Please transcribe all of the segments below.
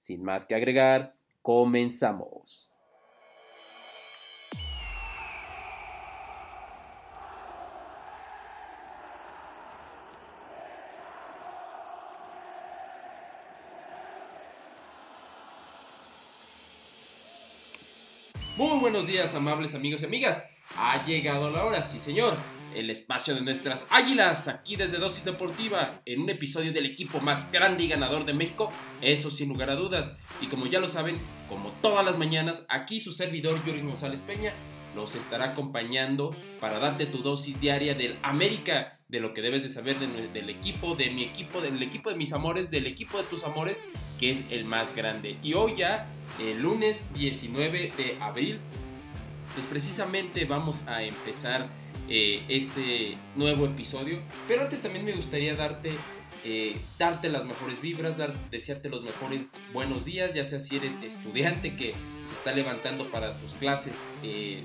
Sin más que agregar, comenzamos. Muy buenos días, amables amigos y amigas. Ha llegado la hora, sí señor. El espacio de nuestras águilas, aquí desde Dosis Deportiva, en un episodio del equipo más grande y ganador de México, eso sin lugar a dudas. Y como ya lo saben, como todas las mañanas, aquí su servidor Yuri González Peña los estará acompañando para darte tu dosis diaria del América, de lo que debes de saber del equipo, de mi equipo, del equipo de mis amores, del equipo de tus amores, que es el más grande. Y hoy ya, el lunes 19 de abril, pues precisamente vamos a empezar eh, este nuevo episodio. Pero antes también me gustaría darte, eh, darte las mejores vibras, dar, desearte los mejores buenos días, ya sea si eres estudiante que se está levantando para tus clases, eh,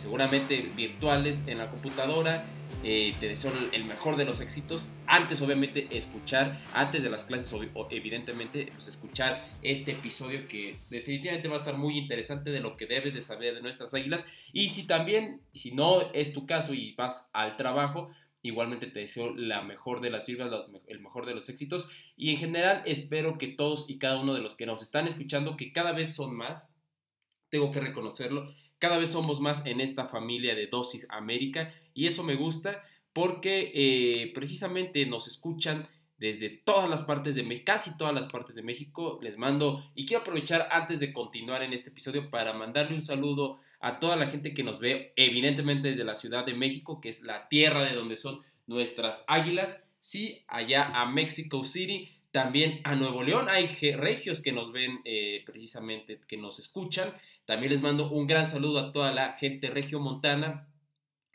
seguramente virtuales en la computadora, eh, te deseo el mejor de los éxitos. Antes, obviamente, escuchar, antes de las clases, evidentemente, pues escuchar este episodio que definitivamente va a estar muy interesante de lo que debes de saber de nuestras águilas. Y si también, si no es tu caso y vas al trabajo, igualmente te deseo la mejor de las vibras, el mejor de los éxitos. Y en general, espero que todos y cada uno de los que nos están escuchando, que cada vez son más, tengo que reconocerlo, cada vez somos más en esta familia de Dosis América y eso me gusta porque eh, precisamente nos escuchan desde todas las partes de México, casi todas las partes de México. Les mando y quiero aprovechar antes de continuar en este episodio para mandarle un saludo a toda la gente que nos ve, evidentemente desde la Ciudad de México, que es la tierra de donde son nuestras águilas. Sí, allá a Mexico City, también a Nuevo León. Hay regios que nos ven eh, precisamente, que nos escuchan. También les mando un gran saludo a toda la gente regio montana,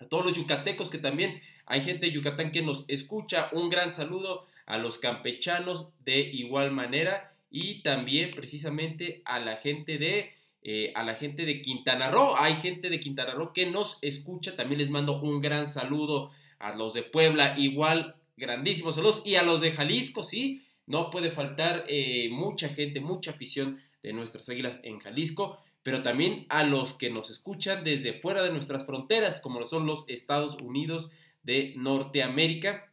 a todos los yucatecos que también hay gente de Yucatán que nos escucha. Un gran saludo a los campechanos de igual manera y también precisamente a la gente de eh, a la gente de Quintana Roo. Hay gente de Quintana Roo que nos escucha. También les mando un gran saludo a los de Puebla, igual grandísimos saludos y a los de Jalisco, sí. No puede faltar eh, mucha gente, mucha afición de nuestras águilas en Jalisco pero también a los que nos escuchan desde fuera de nuestras fronteras, como son los Estados Unidos de Norteamérica.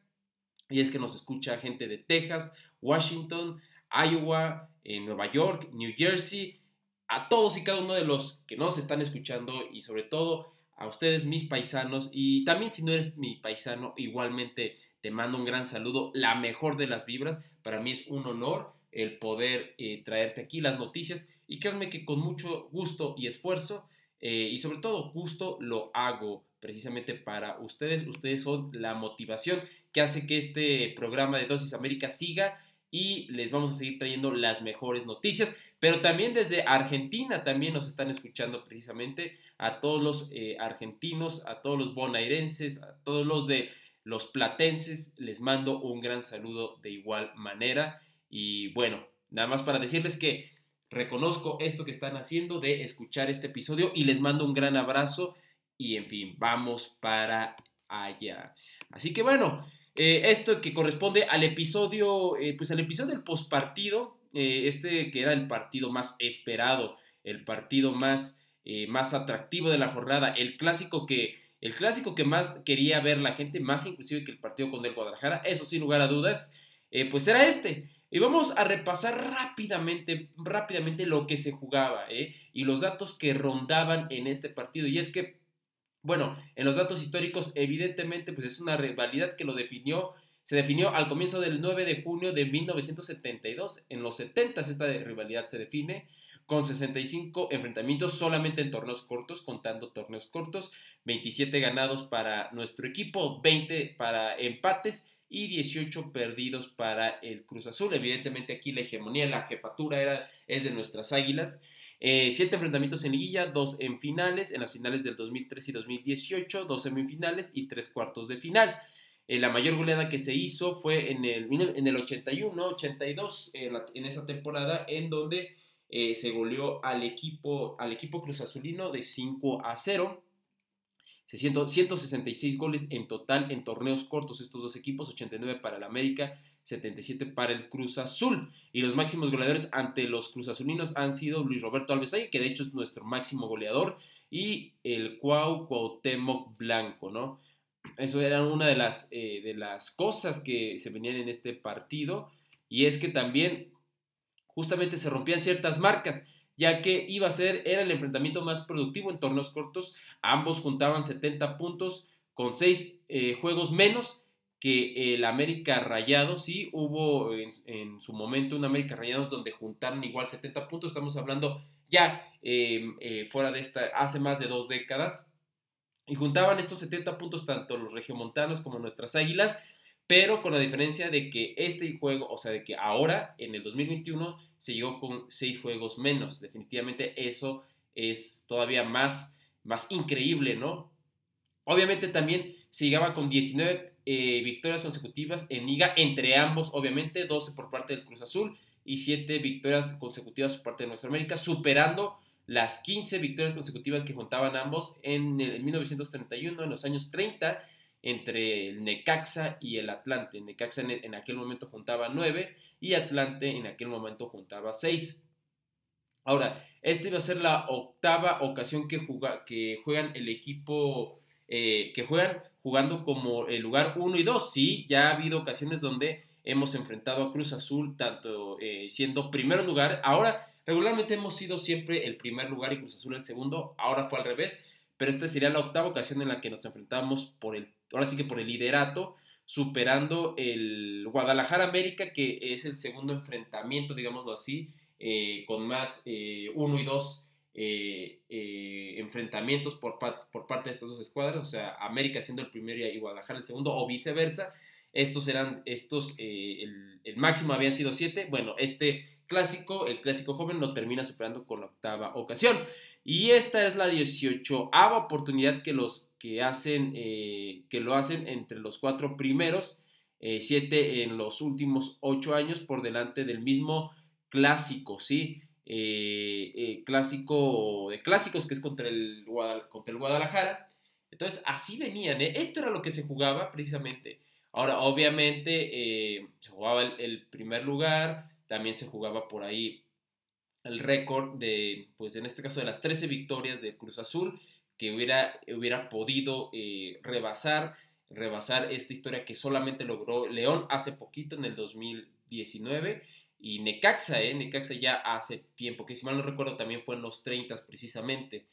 Y es que nos escucha gente de Texas, Washington, Iowa, en Nueva York, New Jersey, a todos y cada uno de los que nos están escuchando y sobre todo a ustedes, mis paisanos. Y también si no eres mi paisano, igualmente te mando un gran saludo, la mejor de las vibras. Para mí es un honor el poder eh, traerte aquí las noticias y créanme que con mucho gusto y esfuerzo eh, y sobre todo gusto lo hago precisamente para ustedes. Ustedes son la motivación que hace que este programa de Dosis América siga y les vamos a seguir trayendo las mejores noticias. Pero también desde Argentina también nos están escuchando precisamente a todos los eh, argentinos, a todos los bonairenses, a todos los de los platenses. Les mando un gran saludo de igual manera. Y bueno, nada más para decirles que reconozco esto que están haciendo de escuchar este episodio y les mando un gran abrazo y en fin, vamos para allá. Así que bueno, eh, esto que corresponde al episodio, eh, pues al episodio del postpartido, eh, este que era el partido más esperado, el partido más, más atractivo de la jornada, el clásico que... El clásico que más quería ver la gente, más inclusive que el partido con el Guadalajara, eso sin lugar a dudas, pues era este. Y vamos a repasar rápidamente, rápidamente lo que se jugaba ¿eh? y los datos que rondaban en este partido. Y es que, bueno, en los datos históricos, evidentemente, pues es una rivalidad que lo definió, se definió al comienzo del 9 de junio de 1972. En los 70 esta rivalidad se define con 65 enfrentamientos solamente en torneos cortos, contando torneos cortos, 27 ganados para nuestro equipo, 20 para empates y 18 perdidos para el Cruz Azul. Evidentemente aquí la hegemonía, la jefatura era, es de nuestras águilas. Eh, siete enfrentamientos en liguilla, dos en finales, en las finales del 2003 y 2018, dos semifinales y tres cuartos de final. Eh, la mayor goleada que se hizo fue en el, en el 81, 82, en esa temporada, en donde eh, se goleó al equipo, al equipo Cruz Azulino de 5 a 0. 166 goles en total en torneos cortos estos dos equipos, 89 para el América, 77 para el Cruz Azul. Y los máximos goleadores ante los Cruz Azulinos han sido Luis Roberto Alves que de hecho es nuestro máximo goleador, y el Cuau Cuauhtémoc Blanco, ¿no? Eso era una de las, eh, de las cosas que se venían en este partido, y es que también justamente se rompían ciertas marcas ya que iba a ser, era el enfrentamiento más productivo en torneos cortos. Ambos juntaban 70 puntos con 6 eh, juegos menos que el América Rayados. Sí, hubo en, su momento un América Rayados donde juntaron igual 70 puntos. Estamos hablando ya em, eh, fuera de esta, hace más de dos décadas. Y juntaban estos 70 puntos tanto los regiomontanos como nuestras águilas pero con la diferencia de que este juego, o sea, de que ahora, en el 2021, se llegó con seis juegos menos. Definitivamente eso es todavía más, más increíble, ¿no? Obviamente también se llegaba con 19 eh, victorias consecutivas en liga, entre ambos, obviamente, 12 por parte del Cruz Azul y 7 victorias consecutivas por parte de Nuestra América, superando las 15 victorias consecutivas que juntaban ambos en, el, en 1931, en los años 30 entre el Necaxa y el Atlante. Necaxa en, aquel momento juntaba 9 y Atlante en aquel momento juntaba 6. Ahora, esta iba a ser la octava ocasión que, juegan el equipo, eh, que juegan jugando como el lugar 1 y 2. Sí, ya ha habido ocasiones donde hemos enfrentado a Cruz Azul, tanto eh, siendo primer lugar. Ahora, regularmente hemos sido siempre el primer lugar y Cruz Azul el segundo. Ahora fue al revés, pero esta sería la octava ocasión en la que nos enfrentamos por el ahora sí que por el liderato, superando el Guadalajara América, que es el segundo enfrentamiento, digámoslo así, eh, con más eh, uno y dos eh, enfrentamientos por, por, parte de estas dos escuadras, o sea, América siendo el primero y Guadalajara el segundo, o viceversa. Estos eran, estos, el, máximo había sido siete. Bueno, este clásico, el clásico joven, lo termina superando con la octava ocasión. Y esta es la 18 oportunidad que los que hacen, eh, que lo hacen entre los cuatro primeros, eh, siete en los últimos ocho años por delante del mismo clásico, ¿sí? Eh, clásico de clásicos que es contra el, contra el Guadalajara. Entonces, así venían, esto era lo que se jugaba precisamente. Ahora, obviamente, se jugaba el primer lugar, también se jugaba por ahí el récord de, pues en este caso de las 13 victorias de Cruz Azul, que hubiera, hubiera podido eh, rebasar, rebasar esta historia que solamente logró León hace poquito, en el 2019, y Necaxa, eh, Necaxa ya hace tiempo, que si mal no recuerdo también fue en los 30 precisamente.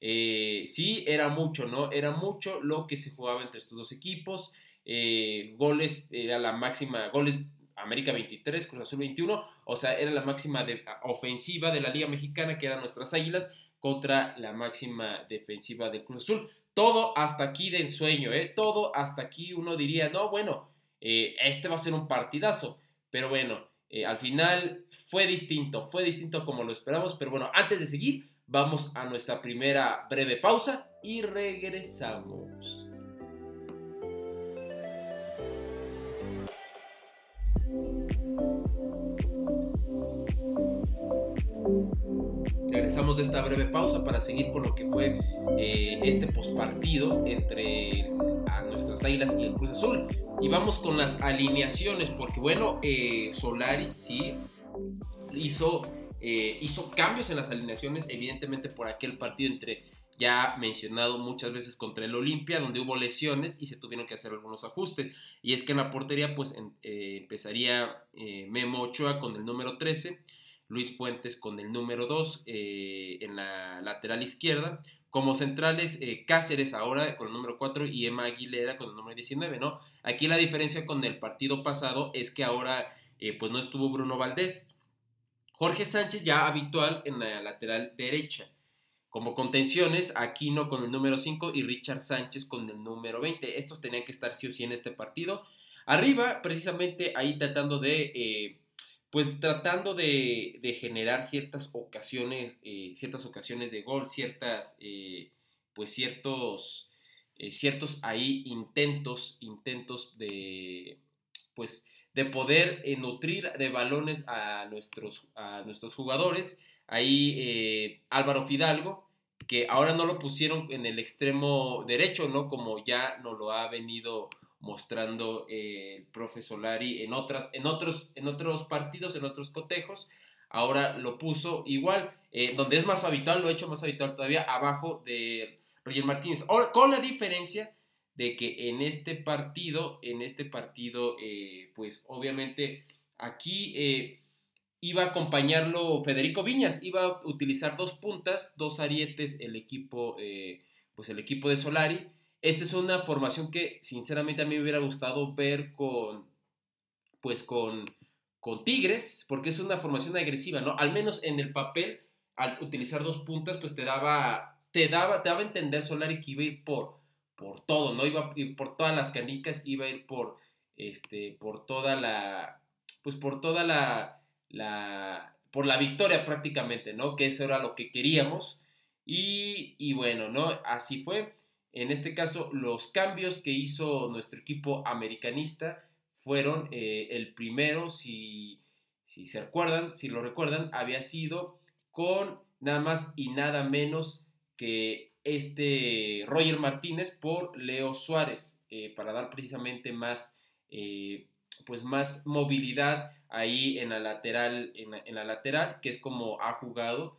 Eh, sí, era mucho, ¿no? Era mucho lo que se jugaba entre estos dos equipos. Eh, goles, era la máxima, goles América 23, Cruz Azul 21, o sea, era la máxima ofensiva de la Liga Mexicana, que eran nuestras Águilas, contra la máxima defensiva de Cruz Azul. Todo hasta aquí de ensueño, ¿eh? Todo hasta aquí uno diría, no, bueno, eh, este va a ser un partidazo, pero bueno, eh, al final fue distinto, fue distinto como lo esperamos, pero bueno, antes de seguir, vamos a nuestra primera breve pausa y regresamos. Regresamos de esta breve pausa para seguir con lo que fue eh, este postpartido entre nuestras Águilas y el Cruz Azul. Y vamos con las alineaciones, porque bueno, eh, Solari sí hizo, eh, hizo cambios en las alineaciones, evidentemente por aquel partido entre ya mencionado muchas veces contra el Olimpia, donde hubo lesiones y se tuvieron que hacer algunos ajustes. Y es que en la portería pues empezaría Memo Ochoa con el número 13, Luis Fuentes con el número 2 eh, en la lateral izquierda. Como centrales, eh, Cáceres ahora con el número 4 y Emma Aguilera con el número 19, ¿no? Aquí la diferencia con el partido pasado es que ahora eh, pues no estuvo Bruno Valdés. Jorge Sánchez ya habitual en la lateral derecha. Como contenciones, Aquino con el número 5 y Richard Sánchez con el número 20. Estos tenían que estar sí o sí en este partido. Arriba, precisamente ahí tratando de, pues tratando de, generar ciertas ocasiones, eh, ciertas ocasiones de gol, ciertas, eh, pues ciertos, ciertos ahí intentos, intentos de, pues de poder nutrir de balones a nuestros, a nuestros jugadores. Ahí Álvaro Fidalgo, que ahora no lo pusieron en el extremo derecho, ¿no? Como ya nos lo ha venido mostrando eh, el profe Solari en, otras, en, otros, en otros partidos, en otros cotejos. Ahora lo puso igual, eh, donde es más habitual, lo ha hecho más habitual todavía, abajo de Roger Martínez. con la diferencia de que en este partido, en este partido, eh, pues obviamente aquí iba a acompañarlo Federico Viñas, iba a utilizar dos puntas, dos arietes, el equipo, pues el equipo de Solari esta es una formación que sinceramente a mí me hubiera gustado ver con, pues con, con Tigres, porque es una formación agresiva, ¿no? Al menos en el papel, al utilizar dos puntas, pues te daba, te daba, te daba a entender Solari que iba a ir por, por todo, ¿no? Iba a ir por todas las canicas, iba a ir por, este, por toda la, pues por toda la, la, por la victoria prácticamente, ¿no? Que eso era lo que queríamos. Y, y bueno, ¿no? Así fue. En este caso, los cambios que hizo nuestro equipo americanista fueron eh, el primero, si, si se acuerdan, si lo recuerdan, había sido con nada más y nada menos que este Roger Martínez por Leo Suárez eh, para dar precisamente más eh, pues más movilidad ahí en la lateral en la, lateral que es como ha jugado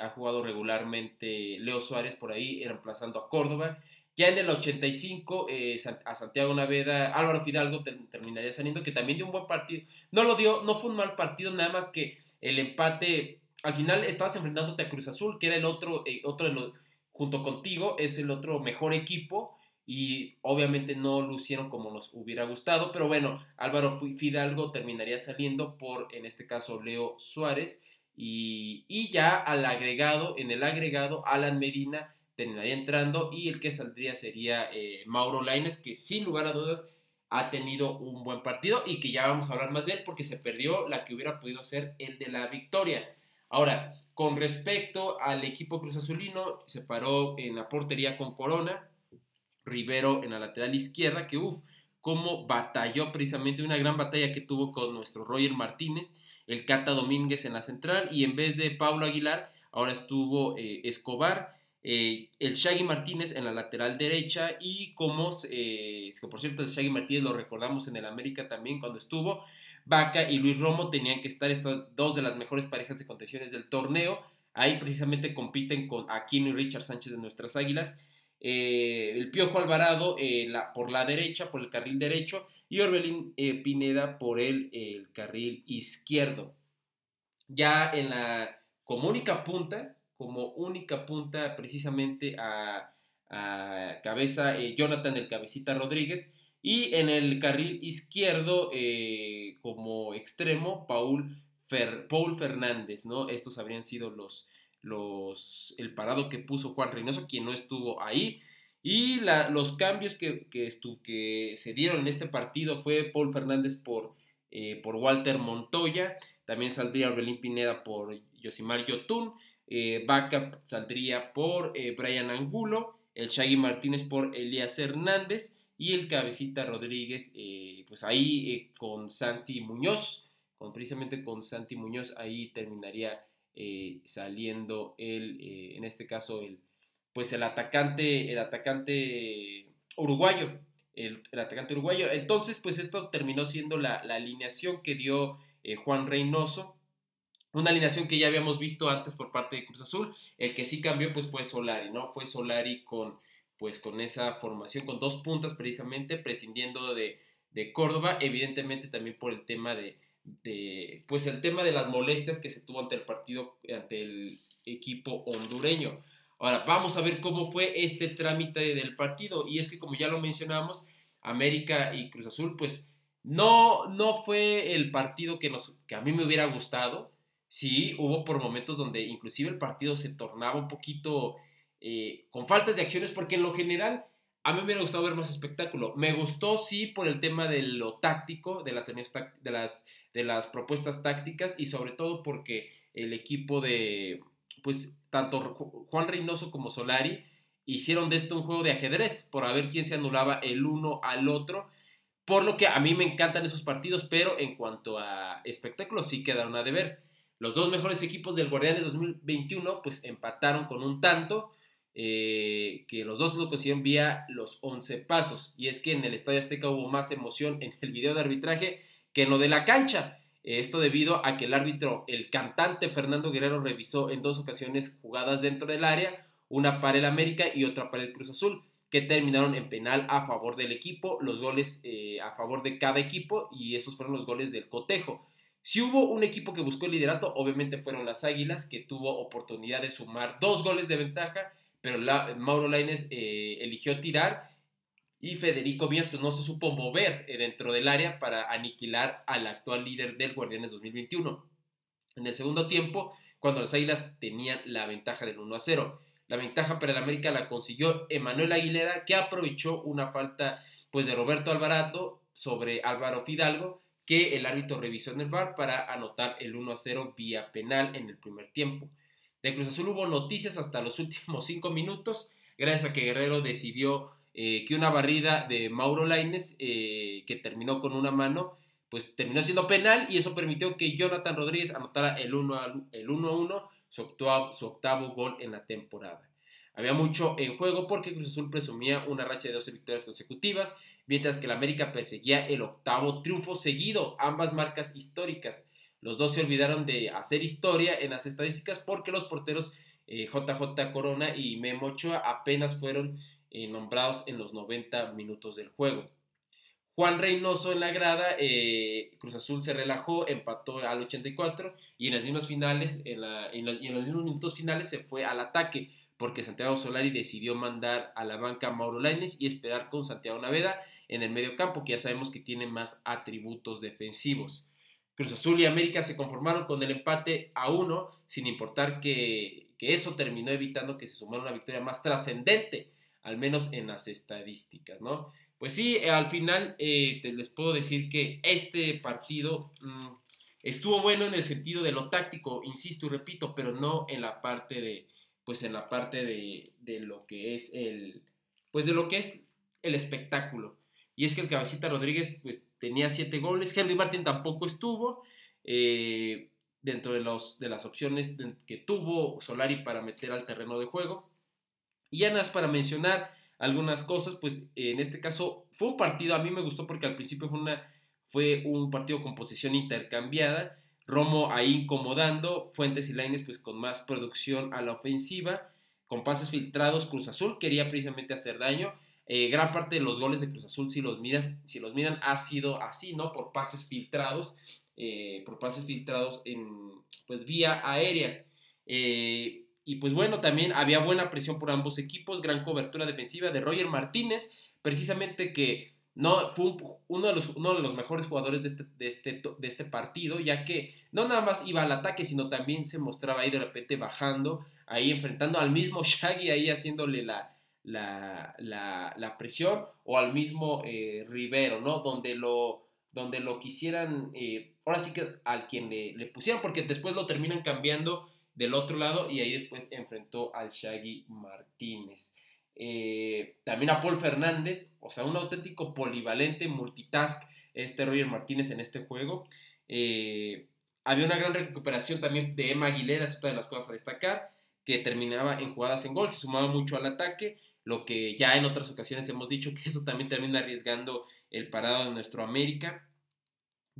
ha jugado regularmente Leo Suárez por ahí reemplazando a Córdoba ya en el 85, eh, a Santiago Naveda, Álvaro Fidalgo terminaría saliendo, que también dio un buen partido. No lo dio, no fue un mal partido, nada más que el empate. Al final estabas enfrentándote a Cruz Azul, que era el otro, eh, otro junto contigo, es el otro mejor equipo. Y obviamente no lucieron como nos hubiera gustado. Pero bueno, Álvaro Fidalgo terminaría saliendo por, en este caso, Leo Suárez. Y, ya al agregado, en el agregado, Alan Medina terminaría entrando y el que saldría sería eh, Mauro Laines, que sin lugar a dudas ha tenido un buen partido y que ya vamos a hablar más de él porque se perdió la que hubiera podido ser el de la victoria. Ahora, con respecto al equipo Cruz Azulino, se paró en la portería con Corona, Rivero en la lateral izquierda, que uff, cómo batalló precisamente una gran batalla que tuvo con nuestro Roger Martínez, el Cata Domínguez en la central y en vez de Pablo Aguilar, ahora estuvo eh, Escobar eh, el Shaggy Martínez en la lateral derecha y como, eh, que por cierto el Shaggy Martínez lo recordamos en el América también cuando estuvo, Vaca y Luis Romo tenían que estar estas dos de las mejores parejas de contenciones del torneo, ahí precisamente compiten con Aquino y Richard Sánchez de nuestras Águilas, eh, el Piojo Alvarado por la derecha, por el carril derecho y Orbelín Pineda por el, el carril izquierdo. Ya en la como única punta, como única punta precisamente a, cabeza eh, Jonathan del Cabecita Rodríguez y en el carril izquierdo eh, como extremo Paul, Paul Fernández, ¿no? Estos habrían sido los, los, el parado que puso Juan Reynoso, quien no estuvo ahí. Y los cambios que, que, se dieron en este partido fue Paul Fernández por, eh, por Walter Montoya, también saldría Orbelín Pineda por Yosimar Yotun, eh, saldría por eh, Brian Angulo, el Shaggy Martínez por Elías Hernández y el Cabecita Rodríguez, eh, pues ahí con Santi Muñoz, con, precisamente con Santi Muñoz, ahí terminaría saliendo el, en este caso, el, pues el atacante, el atacante uruguayo, el, atacante uruguayo. Entonces, pues esto terminó siendo la, la alineación que dio Juan Reynoso una alineación que ya habíamos visto antes por parte de Cruz Azul. El que sí cambió pues fue Solari, ¿no? Fue Solari con pues con esa formación, con dos puntas precisamente, prescindiendo de, Córdoba, evidentemente también por el tema de, pues el tema de las molestias que se tuvo ante el partido, ante el equipo hondureño. Ahora, vamos a ver cómo fue este trámite del partido. Y es que como ya lo mencionamos, América y Cruz Azul, pues no, no fue el partido que, nos, que a mí me hubiera gustado sí, hubo por momentos donde inclusive el partido se tornaba un poquito eh, con faltas de acciones, porque en lo general a mí me hubiera gustado ver más espectáculo. Me gustó, sí, por el tema de lo táctico, de las, de las, de las propuestas tácticas y sobre todo porque el equipo de, pues, tanto Juan Reynoso como Solari hicieron de esto un juego de ajedrez por a ver quién se anulaba el uno al otro. Por lo que a mí me encantan esos partidos, pero en cuanto a espectáculo sí quedaron a deber. Los dos mejores equipos del Guardianes 2021 pues empataron con un tanto eh, que los dos lo consiguieron vía los 11 pasos. Y es que en el Estadio Azteca hubo más emoción en el video de arbitraje que en lo de la cancha. Esto debido a que el árbitro, el cantante Fernando Guerrero, revisó en dos ocasiones jugadas dentro del área, una para el América y otra para el Cruz Azul, que terminaron en penal a favor del equipo, los goles eh, a favor de cada equipo y esos fueron los goles del cotejo. Si hubo un equipo que buscó el liderato, obviamente fueron las Águilas, que tuvo oportunidad de sumar dos goles de ventaja pero Mauro Laines eh, eligió tirar y Federico Vías pues no se supo mover eh, dentro del área para aniquilar al actual líder del Guardianes 2021. En el segundo tiempo, cuando las Águilas tenían la ventaja del 1 a 0. La ventaja para el América la consiguió Emanuel Aguilera, que aprovechó una falta pues, de Roberto Alvarado sobre Álvaro Fidalgo, que el árbitro revisó en el bar para anotar el 1 a 0 vía penal en el primer tiempo. De Cruz Azul hubo noticias hasta los últimos cinco minutos, gracias a que Guerrero decidió eh, que una barrida de Mauro Laines, eh, que terminó con una mano, pues terminó siendo penal y eso permitió que Jonathan Rodríguez anotara el 1 a, el 1, su, octavo, su octavo gol en la temporada. Había mucho en juego porque Cruz Azul presumía una racha de 12 victorias consecutivas, mientras que el América perseguía el octavo triunfo seguido, ambas marcas históricas. Los dos se olvidaron de hacer historia en las estadísticas porque los porteros JJ eh, Corona y Memo Ochoa apenas fueron eh, nombrados en los 90 minutos del juego. Juan Reynoso en la grada, eh, Cruz Azul se relajó, empató al 84 y en las mismas finales, en, los, mismos minutos finales se fue al ataque porque Santiago Solari decidió mandar a la banca a Mauro Laines y esperar con Santiago Naveda en el medio campo, que ya sabemos que tiene más atributos defensivos. Cruz Azul y América se conformaron con el empate a uno, sin importar que, eso terminó evitando que se sumara una victoria más trascendente, al menos en las estadísticas, ¿no? Pues sí, eh, al final eh, les puedo decir que este partido mm, estuvo bueno en el sentido de lo táctico, insisto y repito, pero no en la parte de, pues en la parte de, de lo que es el, pues de lo que es el espectáculo. Y es que el Cabecita Rodríguez pues, tenía siete goles. Henry Martin tampoco estuvo. Eh, dentro de, los, de las opciones que tuvo Solari para meter al terreno de juego. Y ya nada para mencionar algunas cosas, pues en este caso fue un partido, a mí me gustó porque al principio fue, una, fue un partido con posición intercambiada, Romo ahí incomodando, Fuentes y Laines pues con más producción a la ofensiva, con pases filtrados, Cruz Azul quería precisamente hacer daño, eh, gran parte de los goles de Cruz Azul, si los, miran, si los miran, ha sido así, ¿no? Por pases filtrados, eh, por pases filtrados en, pues, vía aérea. Eh, y pues bueno, también había buena presión por ambos equipos, gran cobertura defensiva de Roger Martínez, precisamente que no fue uno, de los, uno de los mejores jugadores de este, de, este, de este partido, ya que no nada más iba al ataque, sino también se mostraba ahí de repente bajando, ahí enfrentando al mismo Shaggy, ahí haciéndole la, la, la, presión o al mismo eh, Rivero, ¿no? Donde lo, donde lo quisieran, eh, ahora sí que al quien le, le, pusieran, porque después lo terminan cambiando del otro lado y ahí después enfrentó al Shaggy Martínez. Eh, también a Paul Fernández, o sea, un auténtico polivalente, multitask, este Roger Martínez en este juego. había una gran recuperación también de Emma Aguilera, es otra de las cosas a destacar, que terminaba en jugadas en gol, se sumaba mucho al ataque lo que ya en otras ocasiones hemos dicho que eso también termina arriesgando el parado de nuestro América.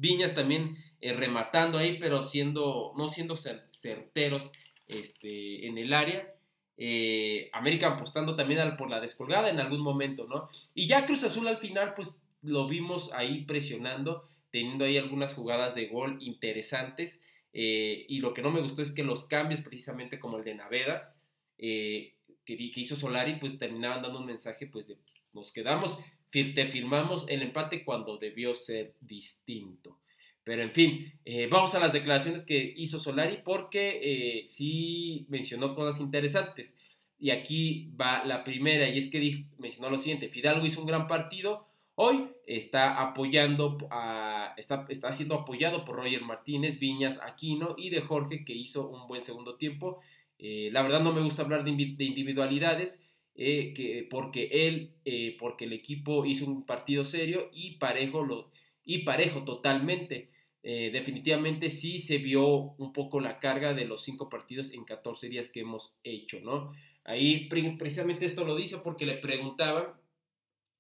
Viñas también eh, rematando ahí, pero siendo, no siendo certeros este, en el área. Eh, América apostando también por la descolgada en algún momento, ¿no? Y ya Cruz Azul al final, pues lo vimos ahí presionando, teniendo ahí algunas jugadas de gol interesantes. Eh, y lo que no me gustó es que los cambios, precisamente como el de Naveda, que, hizo Solari, pues terminaban dando un mensaje, pues de nos quedamos, te firmamos el empate cuando debió ser distinto. Pero en fin, eh, vamos a las declaraciones que hizo Solari porque eh, sí mencionó cosas interesantes. y aquí va la primera, y es que dijo, mencionó lo siguiente, Fidalgo hizo un gran partido, hoy está apoyando, está, está siendo apoyado por Roger Martínez, Viñas, Aquino y de Jorge, que hizo un buen segundo tiempo. Eh, la verdad no me gusta hablar de, individualidades, eh, que, porque él, eh, porque el equipo hizo un partido serio y parejo, lo, y parejo totalmente. definitivamente sí se vio un poco la carga de los cinco partidos en 14 días que hemos hecho, ¿no? Ahí precisamente esto lo dice porque le preguntaban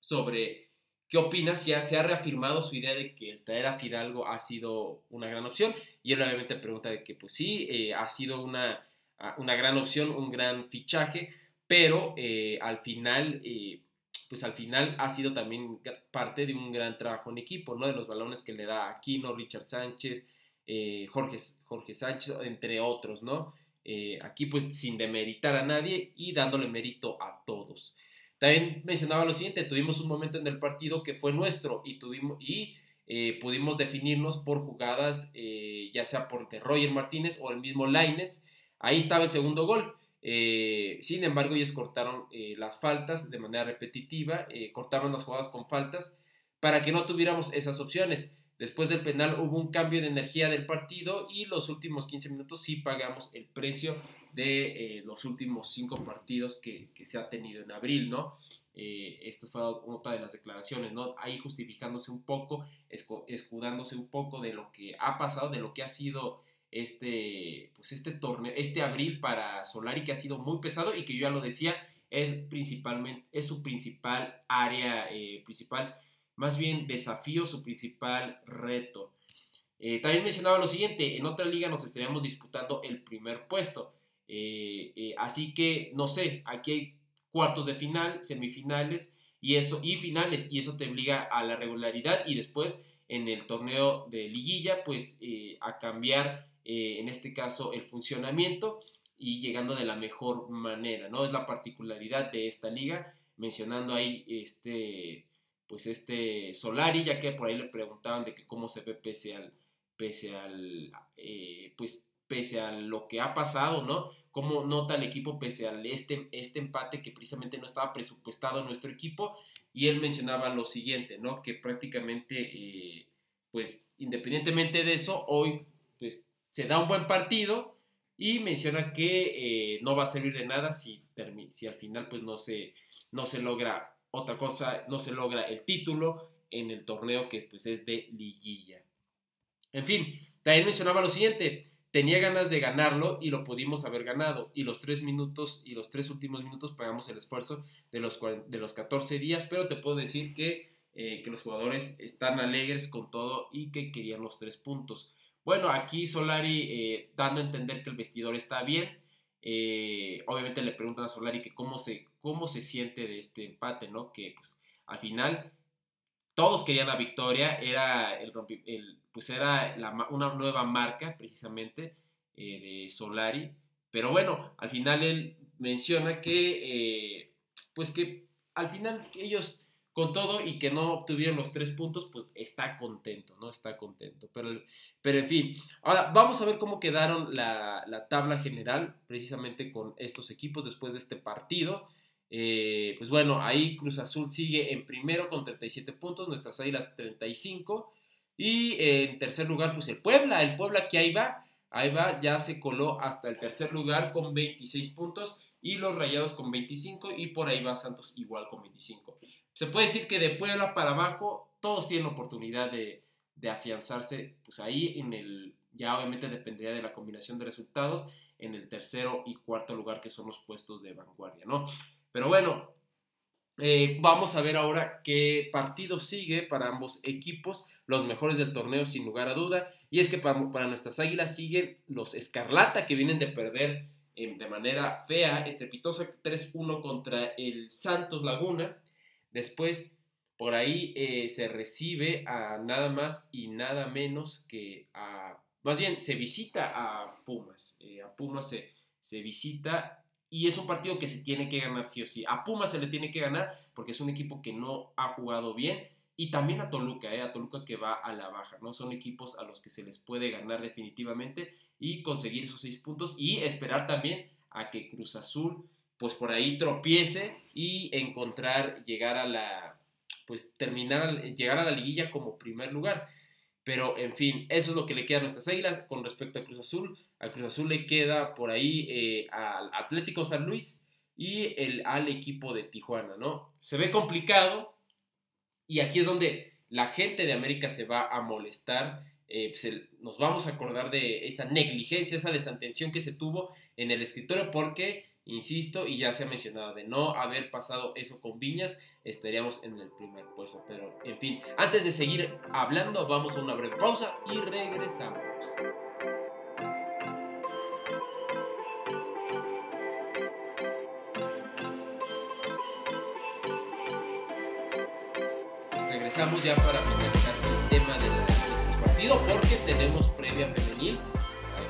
sobre qué opinas, ya se ha reafirmado su idea de que el traer a Fidalgo ha sido una gran opción y él obviamente pregunta de que pues sí, eh, ha sido una, una, gran opción, un gran fichaje, pero eh, al final... Eh, pues al final ha sido también parte de un gran trabajo en equipo, ¿no? De los balones que le da Aquino, Richard Sánchez, Jorge, Jorge Sánchez, entre otros, ¿no? Eh, aquí pues sin demeritar a nadie y dándole mérito a todos. También mencionaba lo siguiente, tuvimos un momento en el partido que fue nuestro y, tuvimos, y eh, pudimos definirnos por jugadas, eh, ya sea por de Roger Martínez o el mismo Laines. Ahí estaba el segundo gol. Sin embargo, ellos cortaron las faltas de manera repetitiva, cortaban las jugadas con faltas para que no tuviéramos esas opciones. Después del penal hubo un cambio de energía del partido y los últimos 15 minutos sí pagamos el precio de eh, los últimos 5 partidos que, se ha tenido en abril, ¿no? Eh, esta fue otra de las declaraciones, ¿no? Ahí justificándose un poco, escudándose un poco de lo que ha pasado, de lo que ha sido este, pues este torneo, este abril para Solari que ha sido muy pesado y que yo ya lo decía, es principalmente, es su principal área, eh, principal más bien desafío, su principal reto. Eh, también mencionaba lo siguiente, en otra liga nos estaríamos disputando el primer puesto. Eh, así que, no sé, aquí hay cuartos de final, semifinales y, eso, y finales, y eso te obliga a la regularidad y después en el torneo de liguilla, pues a cambiar, en este caso, el funcionamiento y llegando de la mejor manera, ¿no? Es la particularidad de esta liga, mencionando ahí este pues este Solari, ya que por ahí le preguntaban de que cómo se ve pese al, pese al, eh, pues pese a lo que ha pasado, ¿no? Cómo nota el equipo pese a este, este empate que precisamente no estaba presupuestado en nuestro equipo. Y él mencionaba lo siguiente, ¿no? Que prácticamente, eh, pues independientemente de eso, hoy pues se da un buen partido y menciona que eh, no va a servir de nada si, si al final pues no se, no se logra otra cosa, no se logra el título en el torneo que pues es de liguilla. En fin, también mencionaba lo siguiente, tenía ganas de ganarlo y lo pudimos haber ganado. Y los tres minutos y los tres últimos minutos pagamos el esfuerzo de los, de los 14 días, pero te puedo decir que, eh, que los jugadores están alegres con todo y que querían los tres puntos. Bueno, aquí Solari eh, dando a entender que el vestidor está bien, eh, obviamente le preguntan a Solari que cómo se, cómo se siente de este empate, ¿no? Que pues al final todos querían la victoria, era, el, pues era una nueva marca precisamente eh, de Solari, pero bueno, al final él menciona que, pues que al final ellos con todo y que no obtuvieron los tres puntos, pues está contento, ¿no? Está contento. Pero, pero en fin, ahora vamos a ver cómo quedaron la, tabla general precisamente con estos equipos después de este partido. Eh, pues bueno, ahí Cruz Azul sigue en primero con 37 puntos, nuestras águilas 35. Y en tercer lugar, pues el Puebla, el Puebla que ahí va, ahí va, ya se coló hasta el tercer lugar con 26 puntos y los Rayados con 25 y por ahí va Santos igual con 25 se puede decir que de Puebla para abajo todos tienen oportunidad de, afianzarse, pues ahí en el, ya obviamente dependería de la combinación de resultados, en el tercero y cuarto lugar que son los puestos de vanguardia, ¿no? Pero bueno, eh, vamos a ver ahora qué partido sigue para ambos equipos, los mejores del torneo sin lugar a duda, y es que para, nuestras águilas siguen los Escarlata que vienen de perder eh, de manera fea, estrepitosa 3-1 contra el Santos Laguna, Después, por ahí eh, se recibe a nada más y nada menos que a, más bien, se visita a Pumas. Eh, a Pumas se, se visita y es un partido que se tiene que ganar sí o sí. A Pumas se le tiene que ganar porque es un equipo que no ha jugado bien. Y también a Toluca, eh, a Toluca que va a la baja, ¿no? Son equipos a los que se les puede ganar definitivamente y conseguir esos seis puntos y esperar también a que Cruz Azul pues por ahí tropiece y encontrar, llegar a la, pues terminar, llegar a la liguilla como primer lugar. Pero, en fin, eso es lo que le queda a nuestras águilas con respecto a Cruz Azul. A Cruz Azul le queda por ahí eh, al Atlético San Luis y el, al equipo de Tijuana, ¿no? Se ve complicado y aquí es donde la gente de América se va a molestar. Eh, pues nos vamos a acordar de esa negligencia, esa desatención que se tuvo en el escritorio porque, insisto, y ya se ha mencionado, de no haber pasado eso con Viñas, estaríamos en el primer puesto. Pero, en fin, antes de seguir hablando, vamos a una breve pausa y regresamos. regresamos ya para finalizar el tema del partido porque tenemos previa femenil.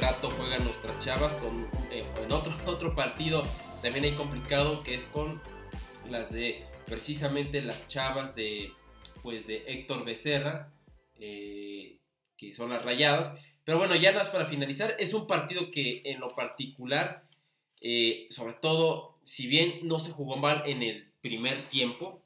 Rato juegan nuestras chavas con eh, en otro, otro partido también hay complicado que es con las de precisamente las chavas de pues de Héctor Becerra eh, que son las rayadas. Pero bueno, ya nada para finalizar, es un partido que en lo particular, eh, sobre todo, si bien no se jugó mal en el primer tiempo,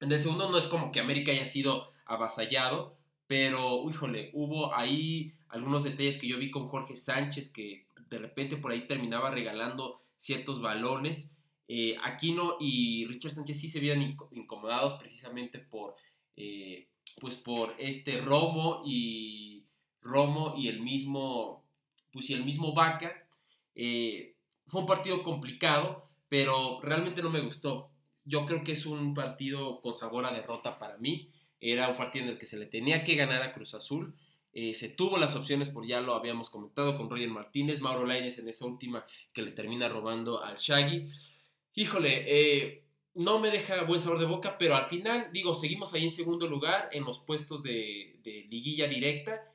en el segundo no es como que América haya sido avasallado, pero, híjole, hubo ahí algunos detalles que yo vi con Jorge Sánchez, que de repente por ahí terminaba regalando ciertos balones. Eh, Aquino y Richard Sánchez sí se veían incomodados precisamente por, eh, pues por este Romo y Romo y el mismo, pues y el mismo Vaca. Eh, fue un partido complicado, pero realmente no me gustó yo creo que es un partido con sabor a derrota para mí. Era un partido en el que se le tenía que ganar a Cruz Azul. Eh, se tuvo las opciones, por ya lo habíamos comentado, con Roger Martínez, Mauro Laines en esa última que le termina robando al Shaggy. Híjole, eh, no me deja buen sabor de boca, pero al final, digo, seguimos ahí en segundo lugar en los puestos de, liguilla directa.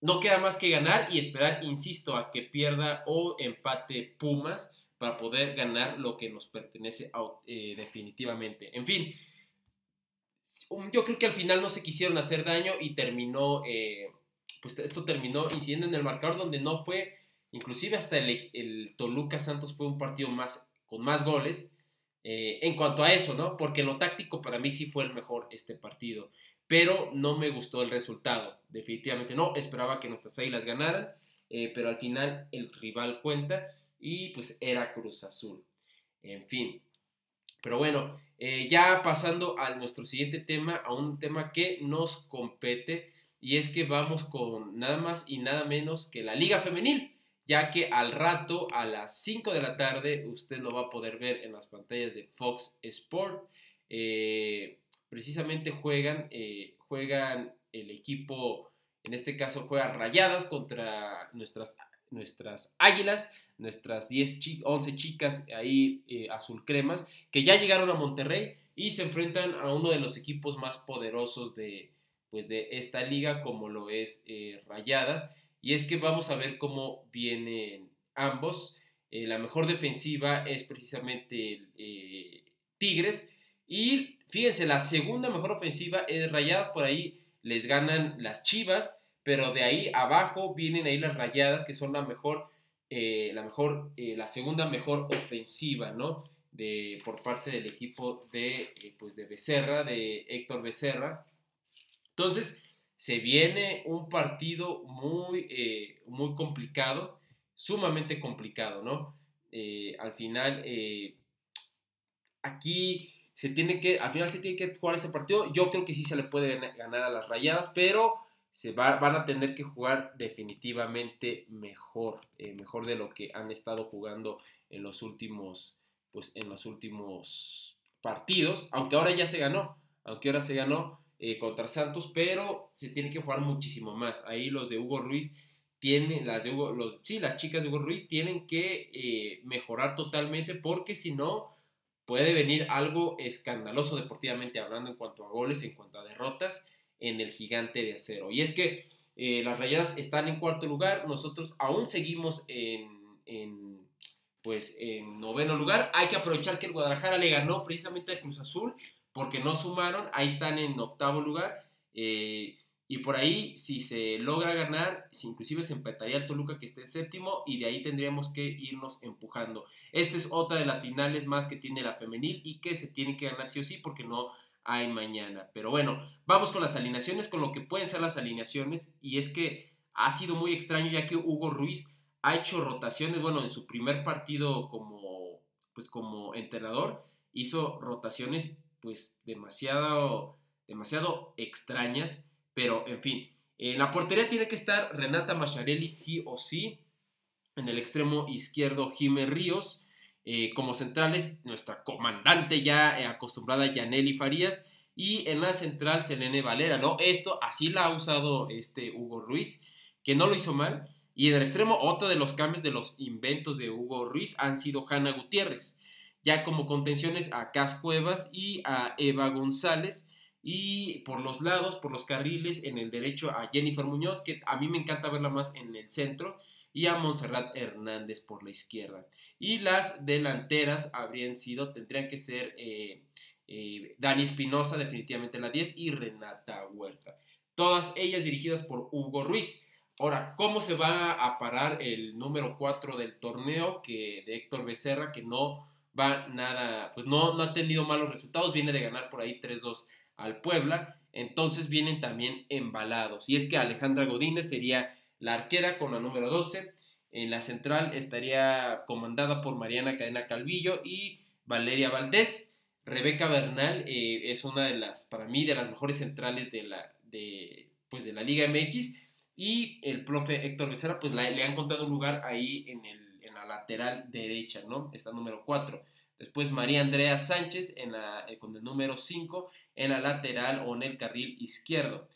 No queda más que ganar y esperar, insisto, a que pierda o empate Pumas para poder ganar lo que nos pertenece eh, definitivamente. En fin, yo creo que al final no se quisieron hacer daño y terminó, pues esto terminó incidiendo en el marcador donde no fue, inclusive hasta el, Toluca Santos fue un partido más, con más goles. Eh, en cuanto a eso, ¿no? Porque lo táctico para mí sí fue el mejor este partido, pero no me gustó el resultado, definitivamente no, esperaba que nuestras águilas ganaran, pero al final el rival cuenta y pues era Cruz Azul. En fin. Pero bueno, eh, ya pasando a nuestro siguiente tema, a un tema que nos compete y es que vamos con nada más y nada menos que la Liga Femenil, ya que al rato a las 5 de la tarde usted lo va a poder ver en las pantallas de Fox Sport. Eh, precisamente juegan, eh, juegan el equipo, en este caso juega Rayadas contra nuestras, nuestras Águilas nuestras 10 11 chicas ahí eh, azul cremas, que ya llegaron a Monterrey y se enfrentan a uno de los equipos más poderosos de, pues, de esta liga, como lo es eh, Rayadas. Y es que vamos a ver cómo vienen ambos. Eh, la mejor defensiva es precisamente Tigres. Y fíjense, la segunda mejor ofensiva es Rayadas. Por ahí les ganan las Chivas. Pero de ahí abajo vienen ahí las Rayadas, que son la mejor eh, la mejor, eh, la segunda mejor ofensiva, ¿no? De, por parte del equipo de, eh, pues de Becerra, de Héctor Becerra. Entonces, se viene un partido muy, muy complicado, sumamente complicado, ¿no? al final, aquí se tiene que, al final se tiene que jugar ese partido. Yo creo que sí se le puede ganar a las rayadas, pero se van a tener que jugar definitivamente mejor, eh, mejor de lo que han estado jugando en los últimos, pues en los últimos partidos, aunque ahora ya se ganó, aunque ahora se ganó eh, contra Santos, pero se tiene que jugar muchísimo más. Ahí los de Hugo Ruiz tienen, las de Hugo, sí, las chicas de Hugo Ruiz tienen que eh, mejorar totalmente porque si no puede venir algo escandaloso deportivamente hablando en cuanto a goles, en cuanto a derrotas en el gigante de acero. Y es que eh, las rayadas están en cuarto lugar, nosotros aún seguimos en, pues, en noveno lugar. Hay que aprovechar que el Guadalajara le ganó precisamente a Cruz Azul porque no sumaron, ahí están en octavo lugar. Eh, Y por ahí, si se logra ganar, si inclusive se empataría el Toluca que esté en séptimo y de ahí tendríamos que irnos empujando. Esta es otra de las finales más que tiene la femenil y que se tiene que ganar sí o sí porque no hay mañana. Pero bueno, vamos con las alineaciones, con lo que pueden ser las alineaciones. Y es que ha sido muy extraño ya que Hugo Ruiz ha hecho rotaciones, bueno, en su primer partido como, pues como entrenador, hizo rotaciones pues demasiado, demasiado extrañas pero, en fin, en la portería tiene que estar Renata Macharelli sí o sí. En el extremo izquierdo, Jiménez Ríos. Eh, como centrales, nuestra comandante ya eh, acostumbrada, Yaneli Farías. Y en la central, Selene Valera, ¿no? Esto así la ha usado este Hugo Ruiz, que no lo hizo mal. Y en el extremo, otro de los cambios de los inventos de Hugo Ruiz han sido Hanna Gutiérrez. Ya como contenciones a Cas Cuevas y a Eva González y por los lados, por los carriles, en el derecho a Jennifer Muñoz, que a mí me encanta verla más en el centro, y a Montserrat Hernández por la izquierda. Y las delanteras habrían sido, tendrían que ser eh, eh, Dani Espinosa, definitivamente la 10, y Renata Huerta. Todas ellas dirigidas por Hugo Ruiz. Ahora, ¿cómo se va a parar el número 4 del torneo que, de Héctor Becerra, que no va nada, pues no, no ha tenido malos resultados, viene de ganar por ahí 3-2 al Puebla, entonces vienen también embalados. Y es que Alejandra Godínez sería la arquera con la número 12. En la central estaría comandada por Mariana Cadena Calvillo y Valeria Valdés. Rebeca Bernal eh, es una de las, para mí, de las mejores centrales de la, de, pues de la Liga MX. Y el profe Héctor Becerra, pues le han contado un lugar ahí en, el, lateral derecha, ¿no? Está número 4. Después María Andrea Sánchez en la, eh, con el número 5 en la lateral o en el carril izquierdo.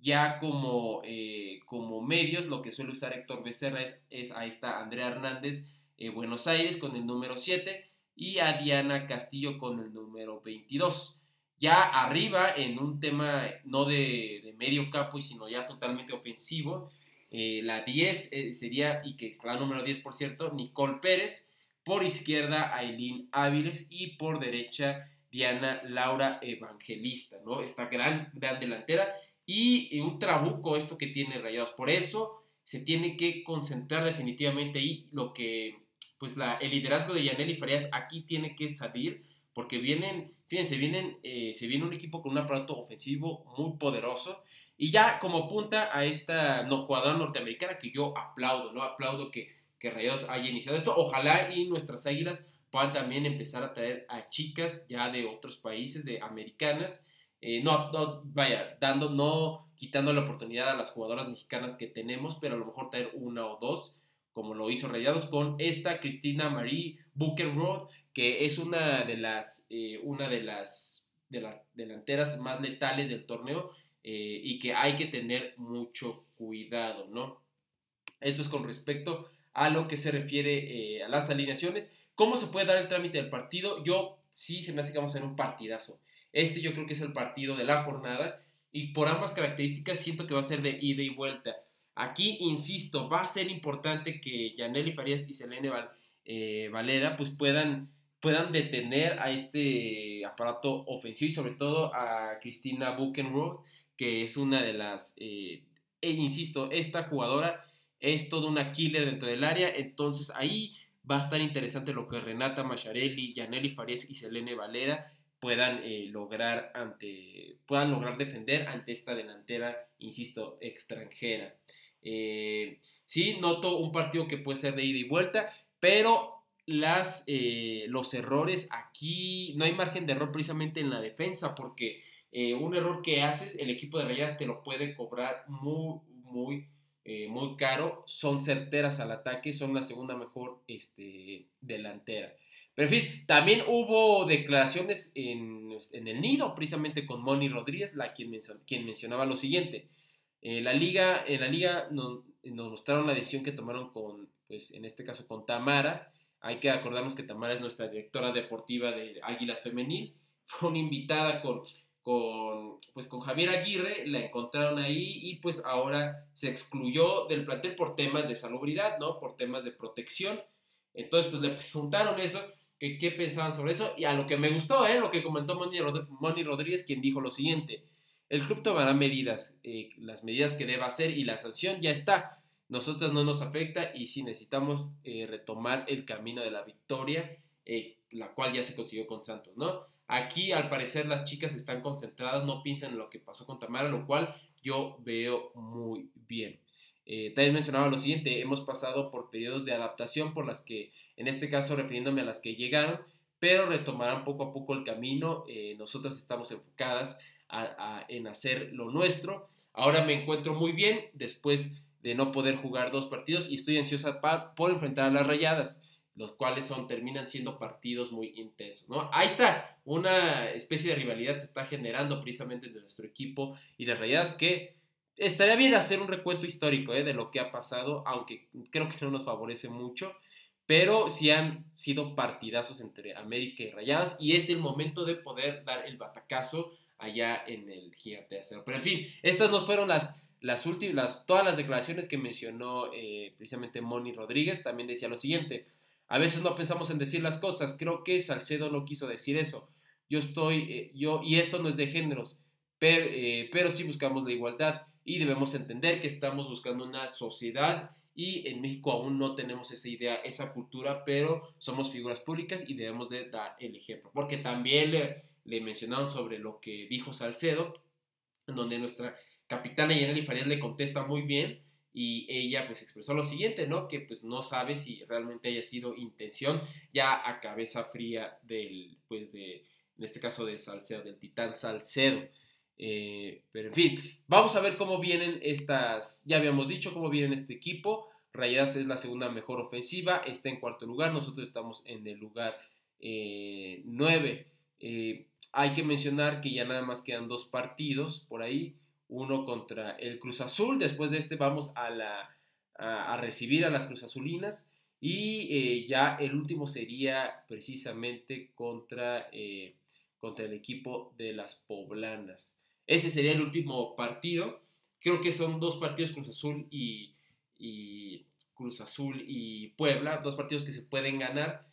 Ya como, eh, como medios, lo que suele usar Héctor Becerra es, es ahí está Andrea Hernández eh, Buenos Aires con el número 7 y a Diana Castillo con el número 22. Ya arriba, en un tema no de, medio campo, sino ya totalmente ofensivo, la 10 sería, y que es la número 10 por cierto, Nicole Pérez por izquierda, Aileen Áviles y por derecha, Diana Laura Evangelista, ¿no? Esta gran, gran delantera y un trabuco esto que tiene Rayados. Por eso se tiene que concentrar definitivamente ahí lo que, pues la, el liderazgo de Yaneli Farías aquí tiene que salir porque vienen, fíjense, vienen, eh, se viene un equipo con un aparato ofensivo muy poderoso y ya como punta a esta no, jugadora norteamericana que yo aplaudo, ¿no? Aplaudo que que Rayados haya iniciado esto. Ojalá y nuestras águilas puedan también empezar a traer a chicas ya de otros países, de americanas. Eh, no, vaya, dando, no quitando la oportunidad a las jugadoras mexicanas que tenemos, pero a lo mejor traer una o dos, como lo hizo Rayados con esta Cristina Marie Buchenroth, que es una de las, eh, una de las, de las delanteras más letales del torneo eh, y que hay que tener mucho cuidado, ¿no? Esto es con respecto a lo que se refiere eh, a las alineaciones. ¿Cómo se puede dar el trámite del partido? Yo sí se me hace que vamos a tener un partidazo. Este yo creo que es el partido de la jornada y por ambas características siento que va a ser de ida y vuelta. Aquí, insisto, va a ser importante que Yaneli Farías y Selene eh, Valera pues puedan, puedan detener a este aparato ofensivo y sobre todo a Cristina Buchenroth, que es una de las, eh, e insisto, esta jugadora es toda una killer dentro del área, entonces ahí va a estar interesante lo que Renata Macharelli, Yaneli Farías y Selene Valera puedan eh, lograr ante puedan lograr defender ante esta delantera, insisto, extranjera. Eh, sí, noto un partido que puede ser de ida y vuelta, pero las, los errores aquí, no hay margen de error precisamente en la defensa, porque un error que haces, el equipo de Rayas te lo puede cobrar muy, muy eh, muy caro, son certeras al ataque, son la segunda mejor este, delantera. Pero en fin, también hubo declaraciones en, el nido, precisamente con Moni Rodríguez, la quien, quien mencionaba lo siguiente. Eh, la liga, en la liga nos, mostraron la decisión que tomaron con, pues en este caso con Tamara. Hay que acordarnos que Tamara es nuestra directora deportiva de Águilas Femenil. Fue una invitada con con, pues con Javier Aguirre, la encontraron ahí y pues ahora se excluyó del plantel por temas de salubridad, ¿no? Por temas de protección. Entonces pues le preguntaron eso, que qué pensaban sobre eso y a lo que me gustó, ¿eh? Lo que comentó Moni, Rodríguez, quien dijo lo siguiente. El club tomará medidas, eh, las medidas que deba hacer y la sanción ya está. Nosotros no nos afecta y sí necesitamos eh, retomar el camino de la victoria, eh, la cual ya se consiguió con Santos, ¿no? Aquí al parecer las chicas están concentradas, no piensan en lo que pasó con Tamara, lo cual yo veo muy bien. también mencionaba lo siguiente, hemos pasado por periodos de adaptación por las que, en este caso refiriéndome a las que llegaron, pero retomarán poco a poco el camino. nosotras estamos enfocadas en hacer lo nuestro. Ahora me encuentro muy bien después de no poder jugar dos partidos y estoy ansiosa por enfrentar a las rayadas, los cuales son, terminan siendo partidos muy intensos. ¿no? Ahí está, una especie de rivalidad se está generando precisamente entre nuestro equipo y las rayadas que estaría bien hacer un recuento histórico ¿eh? de lo que ha pasado, aunque creo que no nos favorece mucho pero sí han sido partidazos entre América y Rayadas y es el momento de poder dar el batacazo allá en el Gigante Acero. Pero en fin, estas nos fueron las, las últimas, todas las declaraciones que mencionó eh, precisamente Moni Rodríguez. También decía lo siguiente, a veces no pensamos en decir las cosas, creo que Salcedo no quiso decir eso. Yo estoy, eh, yo, y esto no es de géneros, pero, eh, pero sí buscamos la igualdad y debemos entender que estamos buscando una sociedad y en México aún no tenemos esa idea, esa cultura, pero somos figuras públicas y debemos de dar el ejemplo. Porque también le, le mencionaron sobre lo que dijo Salcedo, en donde nuestra capitana Yaneli Farías le contesta muy bien y ella pues expresó lo siguiente, ¿no? Que pues no sabe si realmente haya sido intención ya a cabeza fría del, pues de, en este caso de Salcedo, del titán Salcedo. Eh, pero en fin, vamos a ver cómo vienen estas, ya habíamos dicho cómo vienen este equipo. Rayadas es la segunda mejor ofensiva, está en cuarto lugar, nosotros estamos en el lugar 9. Eh, hay que mencionar que ya nada más quedan dos partidos por ahí, uno contra el Cruz Azul, después de este vamos a, recibir a las Cruz Azulinas y eh, ya el último sería precisamente contra, eh, contra el equipo de las Poblanas. Ese sería el último partido. Creo que son dos partidos Cruz Azul y, y Cruz Azul y Puebla, dos partidos que se pueden ganar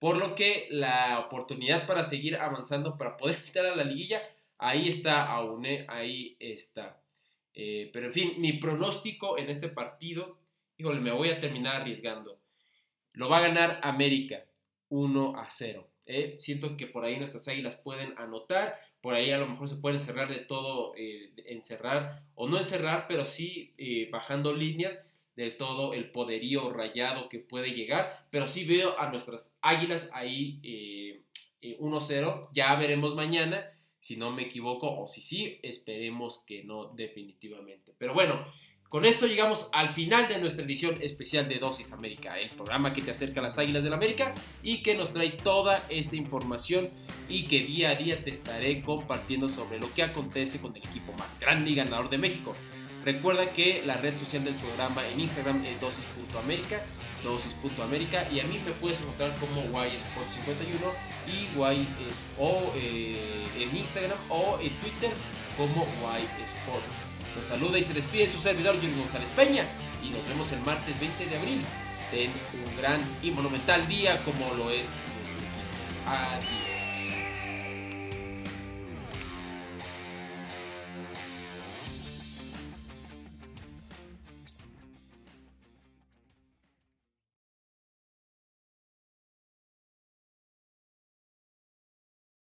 por lo que la oportunidad para seguir avanzando, para poder quitar a la liguilla, ahí está aún, ahí está. Eh, pero en fin, mi pronóstico en este partido, híjole, me voy a terminar arriesgando. Lo va a ganar América 1 a 0. ¿eh? Siento que por ahí nuestras águilas pueden anotar, por ahí a lo mejor se pueden encerrar de todo, eh, encerrar o no encerrar, pero sí bajando líneas de todo el poderío rayado que puede llegar, pero sí veo a nuestras águilas ahí 1-0, eh, eh, ya veremos mañana si no me equivoco o si sí, esperemos que no definitivamente. Pero bueno, con esto llegamos al final de nuestra edición especial de Dosis América, el programa que te acerca a las Águilas del la América y que nos trae toda esta información y que día a día te estaré compartiendo sobre lo que acontece con el equipo más grande y ganador de México. Recuerda que la red social del programa en Instagram es dosis.america, dosis.america y a mí me puedes encontrar como ysport51 y y o eh, en Instagram o en Twitter como ysport. Nos saluda y se despide su servidor Jürgen González Peña y nos vemos el martes 20 de abril. Ten un gran y monumental día como lo es nuestro equipo. Adiós.